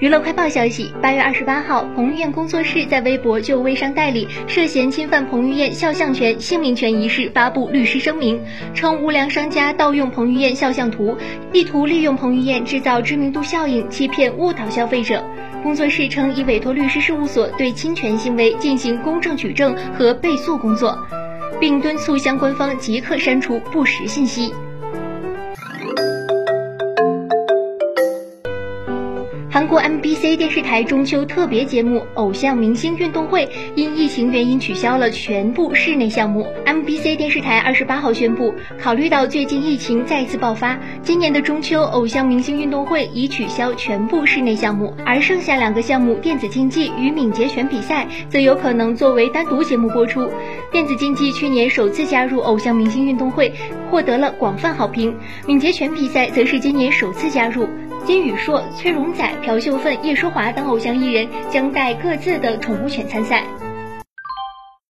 娱乐快报消息：八月二十八号，彭于晏工作室在微博就微商代理涉嫌侵犯彭于晏肖像权、姓名权一事发布律师声明，称无良商家盗用彭于晏肖像图，意图利用彭于晏制造知名度效应，欺骗误导消费者。工作室称已委托律师事务所对侵权行为进行公证举证和备诉工作，并敦促相关方即刻删除不实信息。韩国 MBC 电视台中秋特别节目《偶像明星运动会》因疫情原因取消了全部室内项目。MBC 电视台二十八号宣布，考虑到最近疫情再次爆发，今年的中秋偶像明星运动会已取消全部室内项目，而剩下两个项目电子竞技与敏捷拳比赛则有可能作为单独节目播出。电子竞技去年首次加入偶像明星运动会，获得了广泛好评；敏捷拳比赛则是今年首次加入。金宇硕、崔荣宰、朴秀奋、叶舒华等偶像艺人将带各自的宠物犬参赛。